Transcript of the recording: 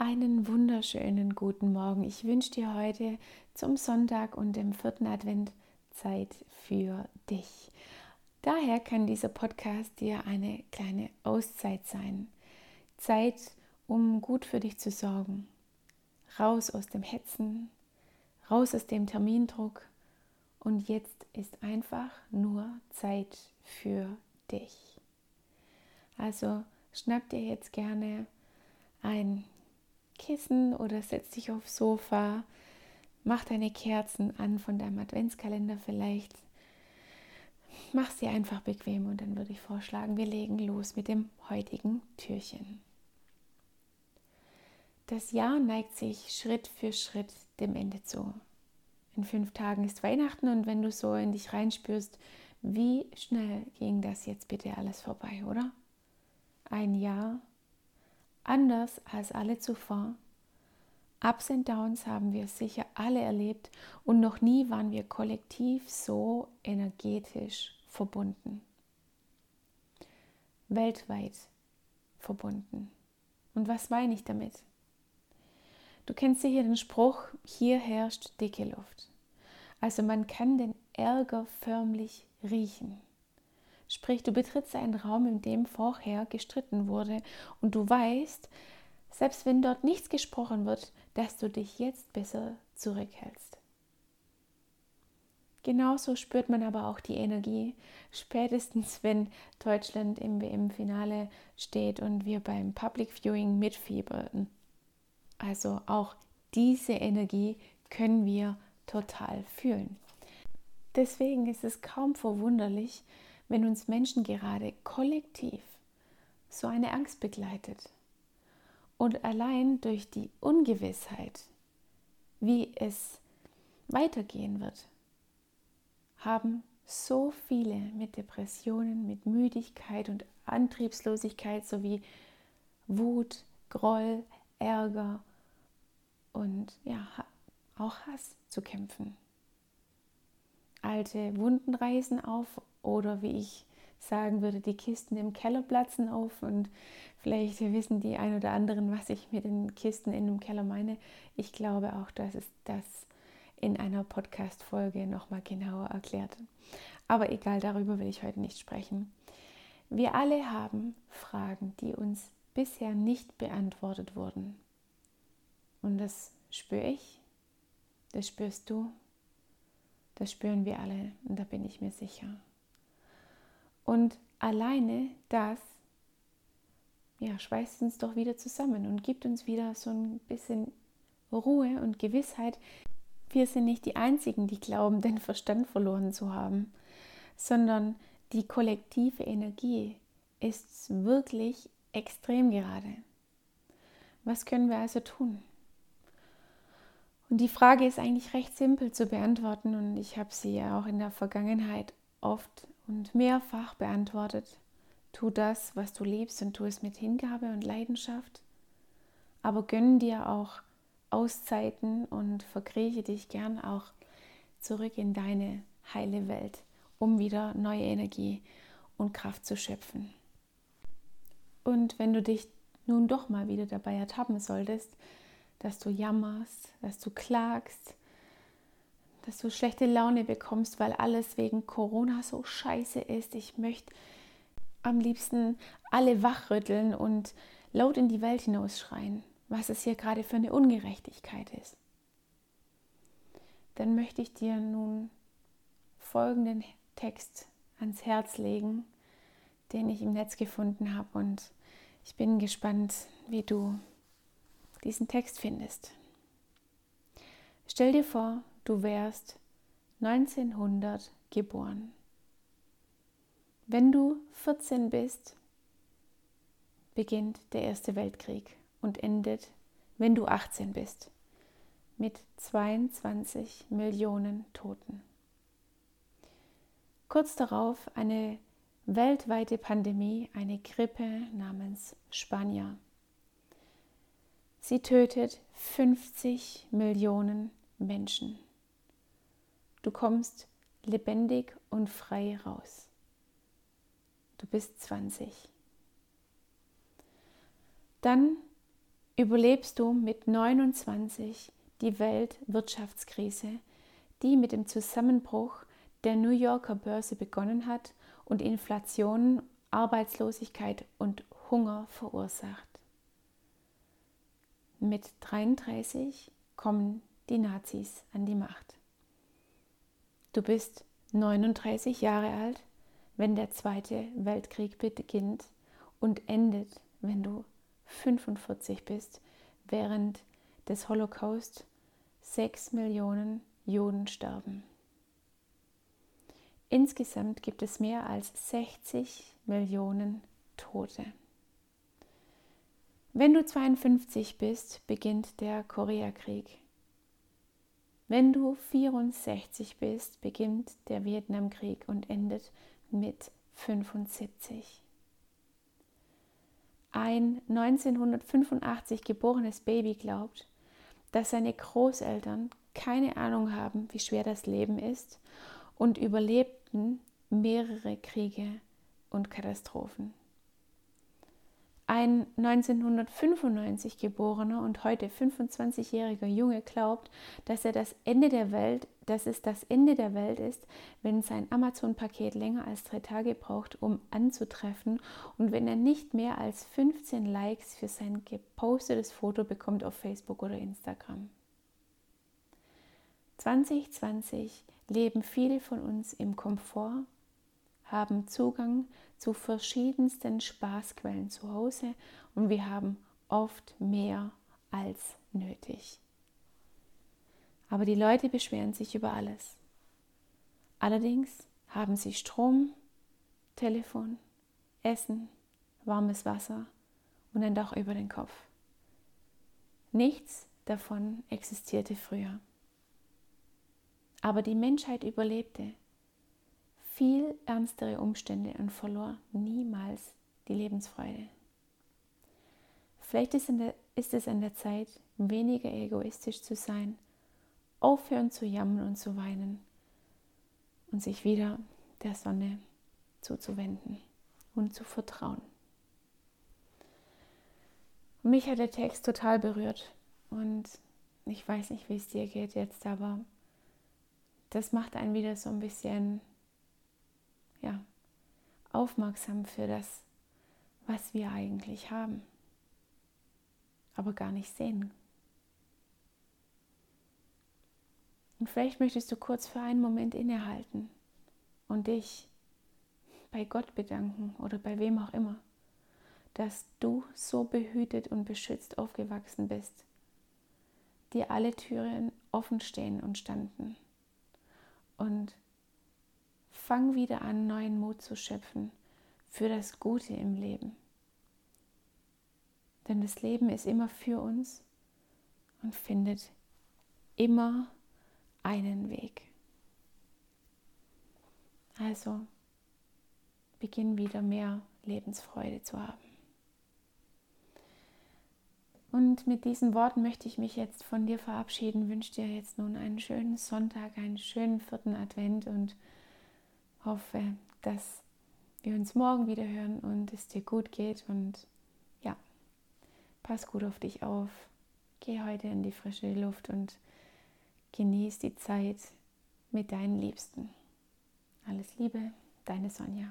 einen wunderschönen guten Morgen. Ich wünsche dir heute zum Sonntag und dem vierten Advent Zeit für dich. Daher kann dieser Podcast dir eine kleine Auszeit sein. Zeit, um gut für dich zu sorgen. Raus aus dem Hetzen, raus aus dem Termindruck. Und jetzt ist einfach nur Zeit für dich. Also schnapp dir jetzt gerne ein Kissen oder setz dich aufs Sofa, mach deine Kerzen an von deinem Adventskalender vielleicht. Mach sie einfach bequem und dann würde ich vorschlagen, wir legen los mit dem heutigen Türchen. Das Jahr neigt sich Schritt für Schritt dem Ende zu. In fünf Tagen ist Weihnachten und wenn du so in dich reinspürst, wie schnell ging das jetzt bitte alles vorbei, oder? Ein Jahr anders als alle zuvor. Ups und Downs haben wir sicher alle erlebt und noch nie waren wir kollektiv so energetisch verbunden. Weltweit verbunden. Und was meine ich damit? Du kennst sicher den Spruch, hier herrscht dicke Luft. Also man kann den Ärger förmlich riechen. Sprich, du betrittst einen Raum, in dem vorher gestritten wurde und du weißt, selbst wenn dort nichts gesprochen wird, dass du dich jetzt besser zurückhältst. Genauso spürt man aber auch die Energie, spätestens wenn Deutschland im WM-Finale steht und wir beim Public Viewing mitfiebern. Also auch diese Energie können wir total fühlen. Deswegen ist es kaum verwunderlich, wenn uns Menschen gerade kollektiv so eine Angst begleitet. Und allein durch die Ungewissheit, wie es weitergehen wird, haben so viele mit Depressionen, mit Müdigkeit und Antriebslosigkeit sowie Wut, Groll, Ärger und ja, auch Hass zu kämpfen. Alte Wunden reißen auf oder wie ich sagen würde, die Kisten im Keller platzen auf und vielleicht wissen die ein oder anderen, was ich mit den Kisten in dem Keller meine. Ich glaube auch, dass es das in einer Podcast-Folge nochmal genauer erklärt. Aber egal, darüber will ich heute nicht sprechen. Wir alle haben Fragen, die uns bisher nicht beantwortet wurden. Und das spüre ich, das spürst du, das spüren wir alle und da bin ich mir sicher. Und alleine das ja, schweißt uns doch wieder zusammen und gibt uns wieder so ein bisschen Ruhe und Gewissheit. Wir sind nicht die Einzigen, die glauben, den Verstand verloren zu haben, sondern die kollektive Energie ist wirklich extrem gerade. Was können wir also tun? Und die Frage ist eigentlich recht simpel zu beantworten und ich habe sie ja auch in der Vergangenheit oft und mehrfach beantwortet. Tu das, was du liebst und tu es mit Hingabe und Leidenschaft. Aber gönn dir auch Auszeiten und verkrieche dich gern auch zurück in deine heile Welt, um wieder neue Energie und Kraft zu schöpfen. Und wenn du dich nun doch mal wieder dabei ertappen solltest, dass du jammerst, dass du klagst, dass du schlechte Laune bekommst, weil alles wegen Corona so scheiße ist. Ich möchte am liebsten alle wachrütteln und laut in die Welt hinausschreien, was es hier gerade für eine Ungerechtigkeit ist. Dann möchte ich dir nun folgenden Text ans Herz legen, den ich im Netz gefunden habe und ich bin gespannt, wie du diesen Text findest. Stell dir vor, du wärst 1900 geboren. Wenn du 14 bist, beginnt der Erste Weltkrieg und endet, wenn du 18 bist, mit 22 Millionen Toten. Kurz darauf eine weltweite Pandemie, eine Grippe namens Spanier. Sie tötet 50 Millionen Menschen. Du kommst lebendig und frei raus. Du bist 20. Dann überlebst du mit 29 die Weltwirtschaftskrise, die mit dem Zusammenbruch der New Yorker Börse begonnen hat und Inflation, Arbeitslosigkeit und Hunger verursacht. Mit 33 kommen die Nazis an die Macht. Du bist 39 Jahre alt, wenn der Zweite Weltkrieg beginnt und endet, wenn du 45 bist, während des Holocaust 6 Millionen Juden sterben. Insgesamt gibt es mehr als 60 Millionen Tote. Wenn du 52 bist, beginnt der Koreakrieg. Wenn du 64 bist, beginnt der Vietnamkrieg und endet mit 75. Ein 1985 geborenes Baby glaubt, dass seine Großeltern keine Ahnung haben, wie schwer das Leben ist und überlebten mehrere Kriege und Katastrophen. Ein 1995 geborener und heute 25-jähriger Junge glaubt, dass er das Ende der Welt, dass es das Ende der Welt ist, wenn sein Amazon-Paket länger als drei Tage braucht, um anzutreffen und wenn er nicht mehr als 15 Likes für sein gepostetes Foto bekommt auf Facebook oder Instagram. 2020 leben viele von uns im Komfort, haben Zugang zu verschiedensten Spaßquellen zu Hause und wir haben oft mehr als nötig. Aber die Leute beschweren sich über alles. Allerdings haben sie Strom, Telefon, Essen, warmes Wasser und ein Dach über den Kopf. Nichts davon existierte früher. Aber die Menschheit überlebte viel ernstere Umstände und verlor niemals die Lebensfreude. Vielleicht ist, der, ist es an der Zeit, weniger egoistisch zu sein, aufhören zu jammern und zu weinen und sich wieder der Sonne zuzuwenden und zu vertrauen. Mich hat der Text total berührt und ich weiß nicht, wie es dir geht jetzt, aber das macht einen wieder so ein bisschen ja, aufmerksam für das, was wir eigentlich haben, aber gar nicht sehen. Und vielleicht möchtest du kurz für einen Moment innehalten und dich bei Gott bedanken oder bei wem auch immer, dass du so behütet und beschützt aufgewachsen bist, dir alle Türen offen stehen und standen und fang wieder an, neuen Mut zu schöpfen für das Gute im Leben. Denn das Leben ist immer für uns und findet immer einen Weg. Also beginn wieder mehr Lebensfreude zu haben. Und mit diesen Worten möchte ich mich jetzt von dir verabschieden, wünsche dir jetzt nun einen schönen Sonntag, einen schönen vierten Advent und hoffe, dass wir uns morgen wieder hören und es dir gut geht. Und ja, pass gut auf dich auf. Geh heute in die frische Luft und genieß die Zeit mit deinen Liebsten. Alles Liebe, deine Sonja.